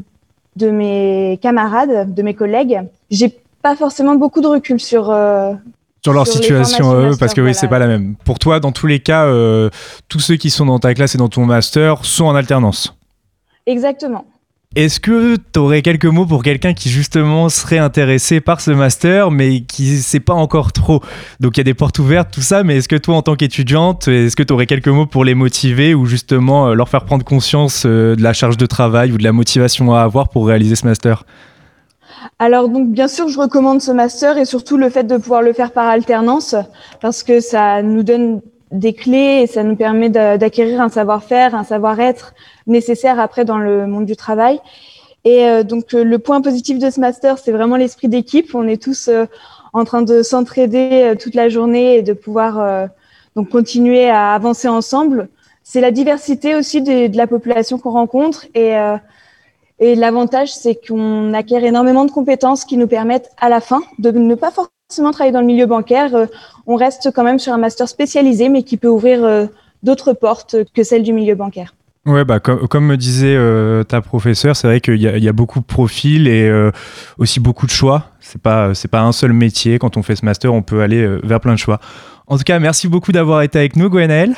de mes camarades, de mes collègues, pas forcément beaucoup de recul sur. euh, sur leur Sur situation à eux, parce que oui, voilà. c'est pas la même. Pour toi, dans tous les cas, euh, tous ceux qui sont dans ta classe et dans ton master sont en alternance. Exactement. Est-ce que tu aurais quelques mots pour quelqu'un qui justement serait intéressé par ce master, mais qui sait pas encore trop? Donc il y a des portes ouvertes, tout ça, mais est-ce que toi, en tant qu'étudiante, est-ce que tu aurais quelques mots pour les motiver ou justement euh, leur faire prendre conscience de la charge de travail ou de la motivation à avoir pour réaliser ce master? Alors donc bien sûr, je recommande ce master et surtout le fait de pouvoir le faire par alternance parce que ça nous donne des clés et ça nous permet d'acquérir un savoir-faire, un savoir-être nécessaire après dans le monde du travail. Et euh, donc euh, le point positif de ce master, c'est vraiment l'esprit d'équipe. On est tous euh, en train de s'entraider toute la journée et de pouvoir donc continuer à avancer ensemble. C'est la diversité aussi de, la population qu'on rencontre et et l'avantage, c'est qu'on acquiert énormément de compétences qui nous permettent à la fin de ne pas forcément travailler dans le milieu bancaire. Euh, on reste quand même sur un master spécialisé, mais qui peut ouvrir euh, d'autres portes que celles du milieu bancaire. Ouais, bah, comme, me disait euh, ta professeure, c'est vrai qu'il y, y, a beaucoup de profils et aussi beaucoup de choix. C'est pas, c'est pas un seul métier. Quand on fait ce master, on peut aller vers plein de choix. En tout cas, merci beaucoup d'avoir été avec nous, Gwenaël.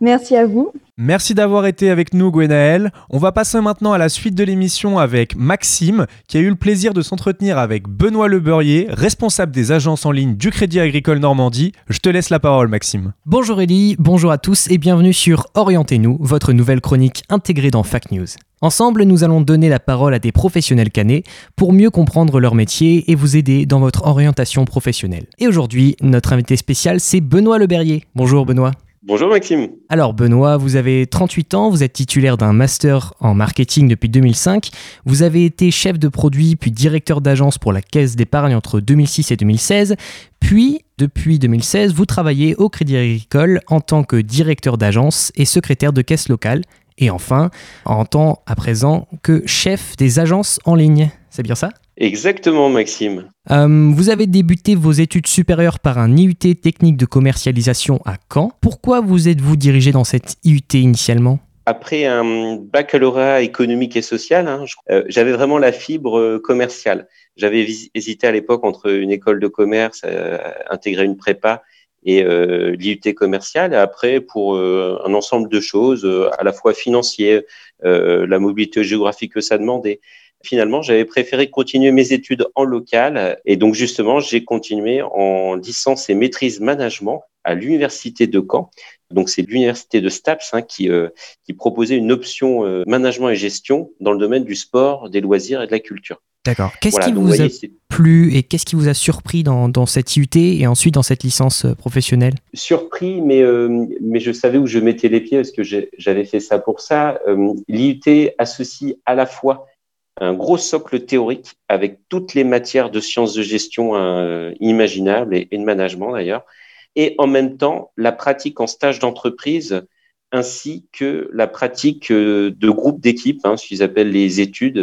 Merci à vous. Merci d'avoir été avec nous, Gwenaël. On va passer maintenant à la suite de l'émission avec Maxime, qui a eu le plaisir de s'entretenir avec Benoît Lebeurrier, responsable des agences en ligne du Crédit Agricole Normandie. Je te laisse la parole, Maxime. Bonjour Elie, bonjour à tous et bienvenue sur Orientez-nous, votre nouvelle chronique intégrée dans Fact News. Ensemble, nous allons donner la parole à des professionnels canés pour mieux comprendre leur métier et vous aider dans votre orientation professionnelle. Et aujourd'hui, notre invité spécial, c'est Benoît Leberrier. Bonjour Benoît. Bonjour Maxime. Alors Benoît, vous avez 38 ans, vous êtes titulaire d'un master en marketing depuis 2005, vous avez été chef de produit puis directeur d'agence pour la Caisse d'épargne entre 2006 et 2016, puis depuis 2016, vous travaillez au Crédit Agricole en tant que directeur d'agence et secrétaire de caisse locale, et enfin en tant à présent que chef des agences en ligne. C'est bien ça? Exactement, Maxime. Euh, vous avez débuté vos études supérieures par un IUT technique de commercialisation à Caen. Pourquoi vous êtes-vous dirigé dans cette IUT initialement? Après un baccalauréat économique et social, hein, euh, j'avais vraiment la fibre euh, commerciale. J'avais hésité à l'époque entre une école de commerce, intégrer une prépa et l'IUT commercial. Et après, pour un ensemble de choses, à la fois financier, la mobilité géographique que ça demandait, finalement, j'avais préféré continuer mes études en local. Et donc, justement, j'ai continué en licence et maîtrise management à l'université de Caen. Donc, c'est l'université de Staps hein, qui, euh, proposait une option euh, management et gestion dans le domaine du sport, des loisirs et de la culture. D'accord. Qu'est-ce qui vous, a plu et qu'est-ce qui vous a surpris dans, dans, cette IUT et ensuite dans cette licence euh, professionnelle? Surpris, mais, mais je savais où je mettais les pieds parce que j'avais fait ça pour ça. L'IUT associe à la fois un gros socle théorique avec toutes les matières de sciences de gestion euh, imaginables et, de management d'ailleurs, et en même temps la pratique en stage d'entreprise ainsi que la pratique euh, de groupes d'équipe, hein, ce qu'ils appellent les études,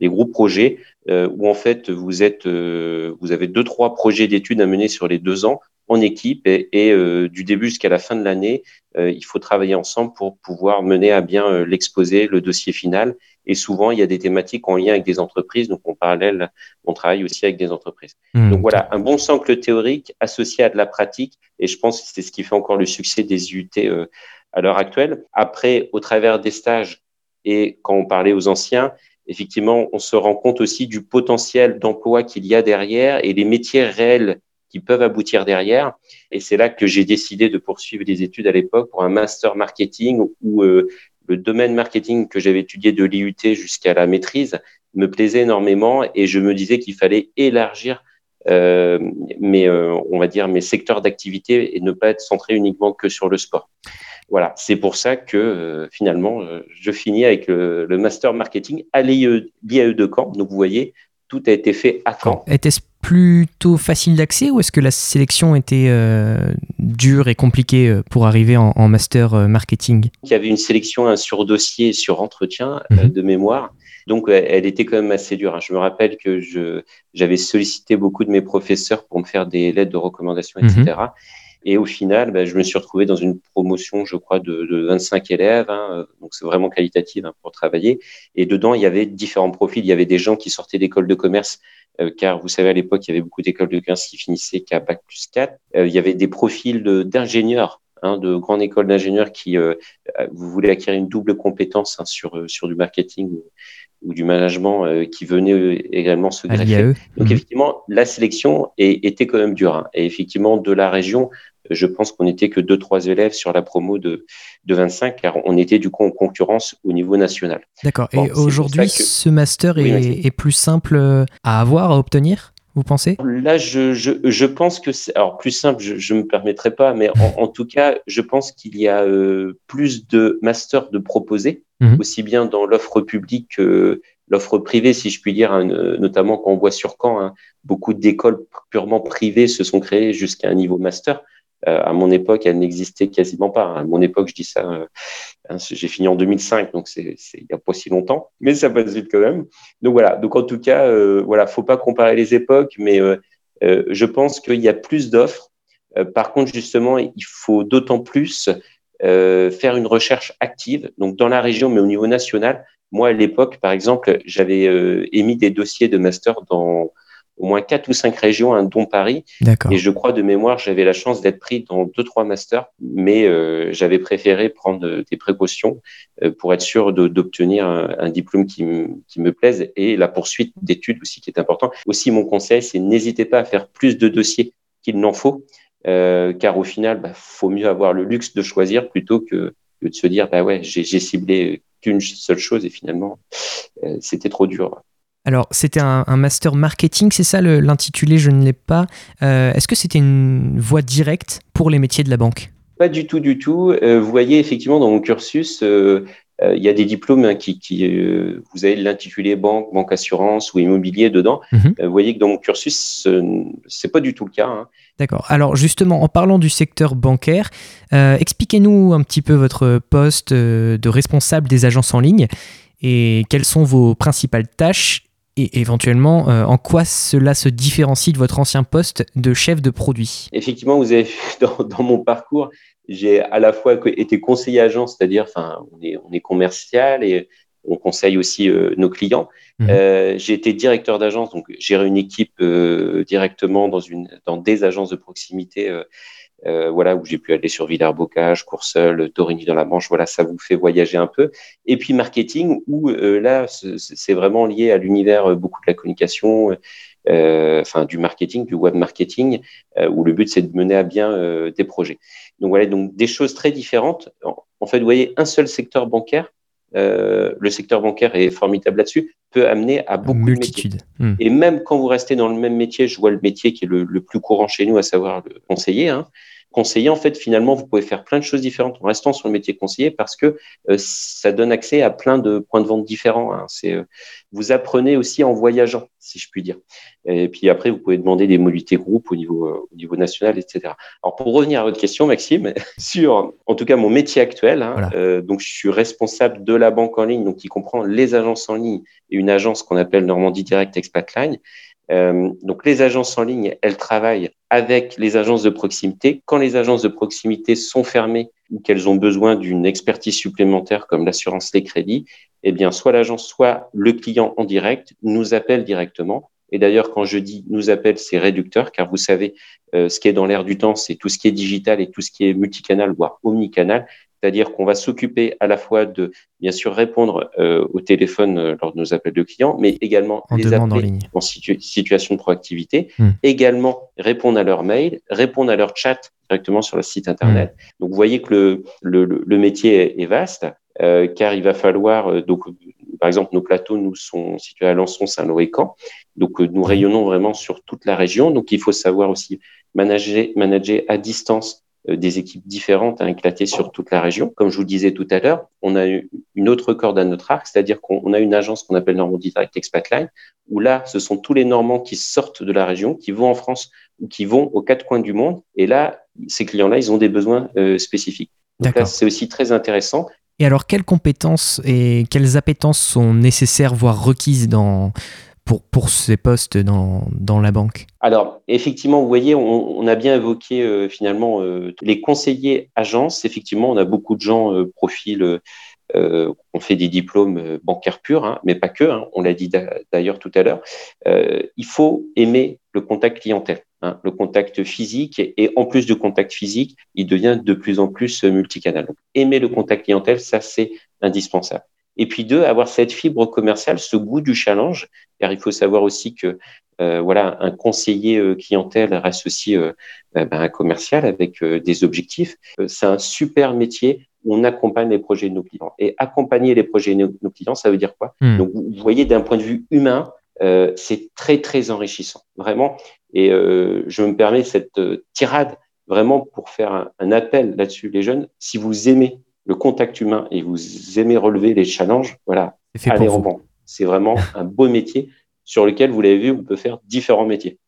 euh, les groupes projets, où en fait vous êtes, vous avez deux trois projets d'études à mener sur les deux ans en équipe et, et du début jusqu'à la fin de l'année, il faut travailler ensemble pour pouvoir mener à bien l'exposé, le dossier final et souvent, il y a des thématiques en lien avec des entreprises. Donc, en parallèle, on travaille aussi avec des entreprises. Mmh. donc, voilà, un bon socle théorique associé à de la pratique. Et je pense que c'est ce qui fait encore le succès des UT euh, à l'heure actuelle. Après, au travers des stages et quand on parlait aux anciens, effectivement, on se rend compte aussi du potentiel d'emploi qu'il y a derrière et les métiers réels qui peuvent aboutir derrière. Et c'est là que j'ai décidé de poursuivre des études à l'époque pour un master marketing où euh, le domaine marketing que j'avais étudié de l'IUT jusqu'à la maîtrise me plaisait énormément et je me disais qu'il fallait élargir euh, mes, euh, on va dire mes secteurs d'activité et ne pas être centré uniquement que sur le sport. Voilà, c'est pour ça que euh, finalement je finis avec le, master marketing à l'IAE de Caen. Donc vous voyez, tout a été fait à Caen. Était-ce plutôt facile d'accès ou est-ce que la sélection était euh, dure et compliquée euh, pour arriver en, master euh, marketing? Il y avait une sélection sur dossier, sur entretien mhm. de mémoire. Donc, elle était quand même assez dure. Hein. Je me rappelle que j'avais sollicité beaucoup de mes professeurs pour me faire des lettres de recommandation, etc. Et au final, ben, je me suis retrouvé dans une promotion, je crois, de, de 25 élèves. Hein, donc, c'est vraiment qualitatif hein, pour travailler. Et dedans, il y avait différents profils. Il y avait des gens qui sortaient d'école de commerce, euh, car vous savez, à l'époque, il y avait beaucoup d'écoles de commerce qui finissaient qu'à Bac plus 4. Euh, il y avait des profils d'ingénieurs. Hein, de grandes écoles d'ingénieurs qui, euh, vous voulez acquérir une double compétence hein, sur, sur du marketing ou du management euh, qui venaient euh, également se greffer. Donc Mhm. effectivement, la sélection est- était quand même dure. hein. Et effectivement, de la région, je pense qu'on n'était que deux, trois élèves sur la promo de, de 25, car on était du coup en concurrence au niveau national. D'accord. Bon, Et aujourd'hui, que- ce master Oui, est, plus simple euh, à avoir, à obtenir, vous pensez? Là, je, je, je pense que c'est alors plus simple. Je, ne me permettrai pas, mais en, en tout cas, je pense qu'il y a euh, plus de masters de proposés, Mhm. aussi bien dans l'offre publique que l'offre privée, si je puis dire. hein, notamment quand on voit sur Caen, hein, beaucoup d'écoles purement privées se sont créées jusqu'à un niveau master. Euh, à mon époque, elles n'existaient quasiment pas. À mon époque, je dis ça. euh, hein, j'ai fini en 2005, donc c'est il n'y a pas si longtemps, mais ça passe vite quand même. Donc voilà. Donc en tout cas, euh, voilà, faut pas comparer les époques, mais euh, je pense qu'il y a plus d'offres. Par contre, justement, il faut d'autant plus faire une recherche active, donc dans la région, mais au niveau national. Moi, à l'époque, par exemple, j'avais émis des dossiers de master dans au moins quatre ou cinq régions, un dont Paris. D'accord. Et je crois de mémoire, j'avais la chance d'être pris dans deux, trois masters, mais euh, j'avais préféré prendre euh, des précautions euh, pour être sûr d'obtenir un, un diplôme qui, me- qui me plaise et la poursuite d'études aussi qui est important. Aussi, mon conseil, c'est n'hésitez pas à faire plus de dossiers qu'il n'en faut, euh, car au final, bah, faut mieux avoir le luxe de choisir plutôt que, que de se dire, bah ouais, j'ai ciblé qu'une seule chose et finalement, c'était trop dur. Alors, c'était un, un master marketing, c'est ça l'intitulé Je ne l'ai pas. Euh, Est-ce que c'était une voie directe pour les métiers de la banque? Pas du tout, du tout. Euh, vous voyez, effectivement, dans mon cursus, euh, il y a des diplômes hein, qui, qui vous avez l'intitulé banque, banque assurance ou immobilier dedans. Mhm. Vous voyez que dans mon cursus, ce- c'est pas du tout le cas. hein. D'accord. Alors justement, en parlant du secteur bancaire, expliquez-nous un petit peu votre poste de responsable des agences en ligne et quelles sont vos principales tâches et éventuellement euh, en quoi cela se différencie de votre ancien poste de chef de produit? Effectivement, vous avez vu *laughs* dans, dans mon parcours, j'ai à la fois été conseiller agent, c'est-à-dire, enfin, on est, on est commercial et on conseille aussi euh, nos clients. Mhm. Euh, j'ai été directeur d'agence, donc gérer une équipe directement dans, une, dans des agences de proximité, euh, voilà, où j'ai pu aller sur Villers-Bocage, Courseul, Torigny dans la Manche, voilà, ça vous fait voyager un peu. Et puis marketing, où euh, là, c'est vraiment lié à l'univers euh, beaucoup de la communication, euh, enfin du marketing, du web marketing, euh, où le but c'est de mener à bien euh, des projets. Donc voilà, donc des choses très différentes. En, en fait, vous voyez, un seul secteur bancaire, euh, le secteur bancaire est formidable là-dessus, peut amener à beaucoup de métiers. Hmm. Et même quand vous restez dans le même métier, je vois le métier qui est le, le plus courant chez nous, à savoir le conseiller. Hein. Conseiller, en fait, finalement, vous pouvez faire plein de choses différentes en restant sur le métier conseiller parce que euh, ça donne accès à plein de points de vente différents. Hein. C'est, euh, vous apprenez aussi en voyageant, si je puis dire. Et puis après, vous pouvez demander des mobilités groupes au niveau, euh, au niveau national, etc. Alors, pour revenir à votre question, Maxime, *laughs* sur, en tout cas, mon métier actuel, hein, Voilà. euh, donc je suis responsable de la banque en ligne, donc qui comprend les agences en ligne et une agence qu'on appelle Normandie Direct Expat Line. Euh, donc les agences en ligne, elles travaillent avec les agences de proximité. Quand les agences de proximité sont fermées ou qu'elles ont besoin d'une expertise supplémentaire comme l'assurance les crédits, eh bien soit l'agence, soit le client en direct nous appelle directement. Et d'ailleurs, quand je dis nous appelle, c'est réducteur, car vous savez, euh, ce qui est dans l'air du temps, c'est tout ce qui est digital et tout ce qui est multicanal, voire omnicanal. C'est-à-dire qu'on va s'occuper à la fois de, bien sûr, répondre euh, au téléphone euh, lors de nos appels de clients, mais également En les en appeler ligne. en situ- situation de proactivité, Hmm. également répondre à leurs mails, répondre à leur chat directement sur le site internet. Donc vous voyez que le, le, le- le métier est, vaste, euh, car il va falloir, donc par exemple nos plateaux nous sont situés à Lançon, Saint-Lô et Caen, donc nous rayonnons vraiment sur toute la région, donc il faut savoir aussi manager, manager à distance des équipes différentes à éclater sur toute la région. Comme je vous le disais tout à l'heure, on a une autre corde à notre arc, c'est-à-dire qu'on on a une agence qu'on appelle Normandie Direct Expat Line, où là, ce sont tous les Normands qui sortent de la région, qui vont en France ou qui vont aux quatre coins du monde. Et là, ces clients-là, ils ont des besoins euh, spécifiques. Donc là, c'est aussi très intéressant. Et alors, quelles compétences et quelles appétences sont nécessaires, voire requises dans, pour, ces postes dans, la banque Alors, effectivement, vous voyez, on, a bien évoqué euh, finalement euh, les conseillers agences. Effectivement, on a beaucoup de gens euh, profil, euh, on fait des diplômes bancaires purs, hein, mais pas que. hein, on l'a dit d'a- d'ailleurs tout à l'heure. Il faut aimer le contact clientèle, hein, le contact physique, et, en plus du contact physique, il devient de plus en plus multicanal. Donc, aimer le contact clientèle, ça c'est indispensable. Et puis deux, avoir cette fibre commerciale, ce goût du challenge. Car il faut savoir aussi que euh, voilà, un conseiller euh, clientèle reste aussi euh, ben, un commercial avec des objectifs. c'est un super métier où on accompagne les projets de nos clients. Et accompagner les projets de nos clients, ça veut dire quoi? Hmm. Donc, vous voyez, d'un point de vue humain, c'est très, très enrichissant, vraiment. Et je me permets cette tirade vraiment pour faire un, un appel là-dessus. Les jeunes, si vous aimez le contact humain et vous aimez relever les challenges, voilà, allez C'est vraiment *laughs* un beau métier sur lequel, vous l'avez vu, on peut faire différents métiers.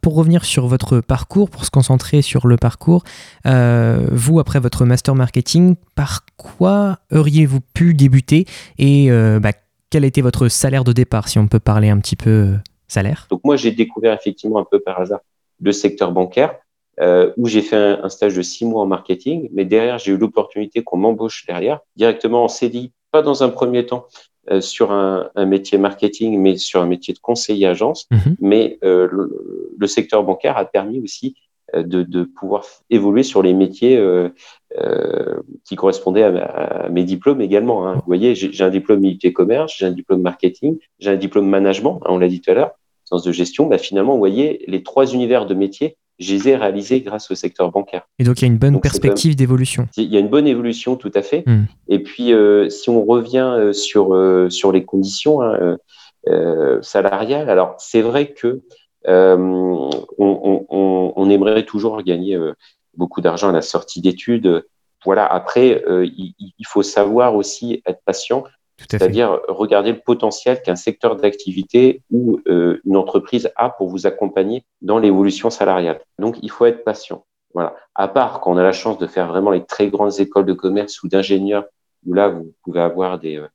Pour revenir sur votre parcours, pour se concentrer sur le parcours, euh, vous, après votre master marketing, par quoi auriez-vous pu débuter et euh, bah, quel était votre salaire de départ, si on peut parler un petit peu euh, salaire? Donc moi, j'ai découvert effectivement un peu par hasard le secteur bancaire, où j'ai fait un, stage de six mois en marketing, mais derrière, j'ai eu l'opportunité qu'on m'embauche derrière, directement en CDI, pas dans un premier temps, euh, sur un, un, métier marketing, mais sur un métier de conseiller agence. Mhm. Mais euh, le, le, secteur bancaire a permis aussi euh, de, de, pouvoir évoluer sur les métiers euh, euh qui correspondaient à, à, mes diplômes également. Hein. Vous voyez, j'ai un diplôme militaire commerce, j'ai un diplôme marketing, j'ai un diplôme management, hein, on l'a dit tout à l'heure, sens de gestion. Bah, finalement, vous voyez, les trois univers de métiers je les ai réalisés grâce au secteur bancaire. Et donc il y a une bonne perspective d'évolution. Il y a une bonne évolution, tout à fait. Hmm. Et puis euh, si on revient euh, sur, euh, sur les conditions hein, salariales, alors c'est vrai que on, on, on, aimerait toujours gagner beaucoup d'argent à la sortie d'études. Voilà. Après, il, il, faut savoir aussi être patient. C'est-à-dire regarder le potentiel qu'un secteur d'activité ou euh, une entreprise a pour vous accompagner dans l'évolution salariale. Donc, il faut être patient. Voilà. À part quand on a la chance de faire vraiment les très grandes écoles de commerce ou d'ingénieurs, où là, vous pouvez avoir des, euh,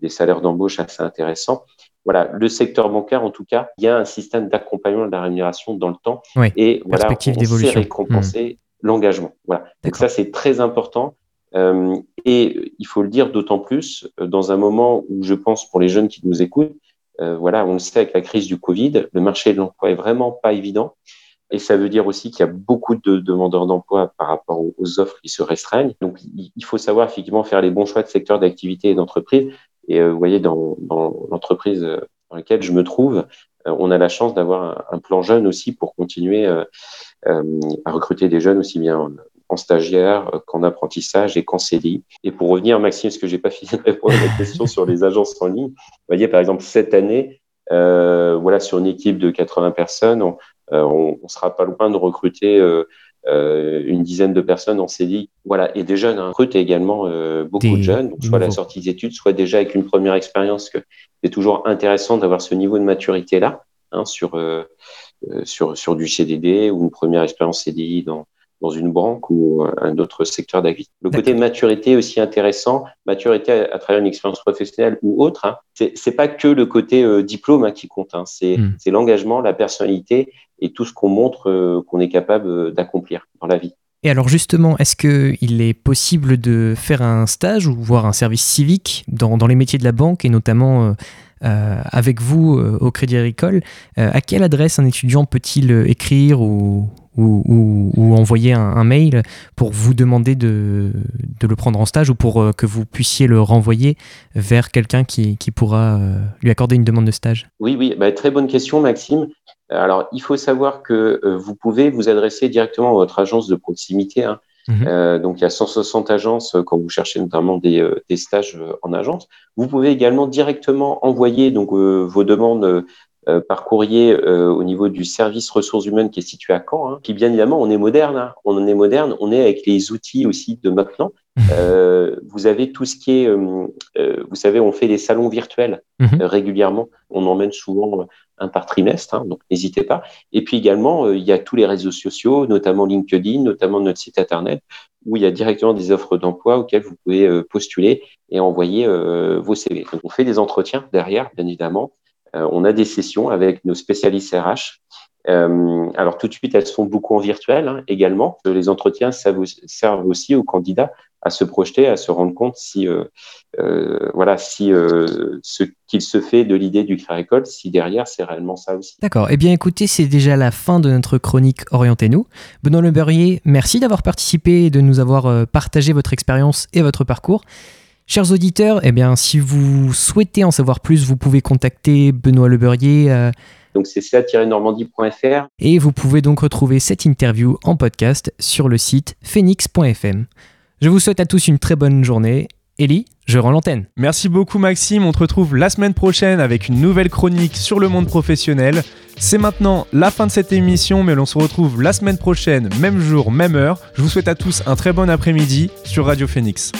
des salaires d'embauche assez intéressants. Voilà, le secteur bancaire, en tout cas, il y a un système d'accompagnement de la rémunération dans le temps. et voilà, on sait récompenser mmh. l'engagement. Voilà. Donc ça, c'est très important. Euh, et il faut le dire d'autant plus euh, dans un moment où je pense pour les jeunes qui nous écoutent, euh, voilà, on le sait avec la crise du Covid, le marché de l'emploi est vraiment pas évident. Et ça veut dire aussi qu'il y a beaucoup de demandeurs d'emploi par rapport aux offres qui se restreignent. Donc, il faut savoir effectivement faire les bons choix de secteur d'activité et d'entreprise. Et vous voyez, dans, dans l'entreprise dans laquelle je me trouve, on a la chance d'avoir un, un, plan jeune aussi pour continuer à recruter des jeunes aussi bien en stagiaire, euh, qu'en apprentissage et qu'en CDI. Et pour revenir, Maxime, ce que j'ai pas *laughs* fini de répondre à la question sur les agences en ligne, vous voyez, par exemple, cette année, euh, voilà, sur une équipe de 80 personnes, on, euh, on, sera pas loin de recruter euh, une dizaine de personnes en CDI. Voilà, et des jeunes hein, recrutent également euh, beaucoup de jeunes, donc soit à la sortie des études, soit déjà avec une première expérience. Que c'est toujours intéressant d'avoir ce niveau de maturité là hein, sur sur sur du CDD ou une première expérience CDI dans dans une banque ou un autre secteur d'activité. Le côté maturité aussi intéressant, maturité à, travers une expérience professionnelle ou autre, hein, c'est pas que le côté euh, diplôme hein, qui compte, hein, hmm. c'est l'engagement, la personnalité et tout ce qu'on montre euh, qu'on est capable euh, d'accomplir dans la vie. Et alors justement, est-ce qu'il est possible de faire un stage ou voir un service civique dans, dans les métiers de la banque et notamment euh, avec vous au Crédit Agricole? À quelle adresse un étudiant peut-il écrire ou, ou, ou, envoyer un, mail pour vous demander de, de, le prendre en stage ou pour euh, que vous puissiez le renvoyer vers quelqu'un qui, qui, pourra euh, lui accorder une demande de stage Oui, oui, bah, très bonne question, Maxime. Alors, il faut savoir que euh, vous pouvez vous adresser directement à votre agence de proximité. Hein. Mhm. donc, il y a 160 agences quand vous cherchez notamment des, des stages en agence. Vous pouvez également directement envoyer donc vos demandes euh, par courrier euh, au niveau du service ressources humaines qui est situé à Caen. Hein. Puis bien évidemment, on est moderne. Hein. On est moderne. On est avec les outils aussi de maintenant. Mmh. Euh, vous avez tout ce qui est, euh, euh, vous savez, on fait des salons virtuels mmh. régulièrement. On emmène souvent un par trimestre, hein, donc n'hésitez pas. Et puis également, il y a tous les réseaux sociaux, notamment LinkedIn, notamment notre site internet, où il y a directement des offres d'emploi auxquelles vous pouvez postuler et envoyer vos CV. Donc on fait des entretiens derrière, bien évidemment. Euh, on a des sessions avec nos spécialistes RH. Euh, alors tout de suite, elles sont beaucoup en virtuel hein, également. Les entretiens servent aussi aux candidats à se projeter, à se rendre compte si euh, voilà si ce qu'il se fait de l'idée du Créa-École, si derrière c'est réellement ça aussi. D'accord. Eh bien écoutez, c'est déjà la fin de notre chronique Orientez-nous. Benoît Le merci d'avoir participé et de nous avoir partagé votre expérience et votre parcours. Chers auditeurs, eh bien, si vous souhaitez en savoir plus, vous pouvez contacter Benoît Lebeurier. Euh, donc c'est ca-normandie.fr. Et vous pouvez donc retrouver cette interview en podcast sur le site phoenix.fm. Je vous souhaite à tous une très bonne journée. Ellie, je rends l'antenne. Merci beaucoup Maxime, on te retrouve la semaine prochaine avec une nouvelle chronique sur le monde professionnel. C'est maintenant la fin de cette émission, mais l'on se retrouve la semaine prochaine, même jour, même heure. Je vous souhaite à tous un très bon après-midi sur Radio Phoenix.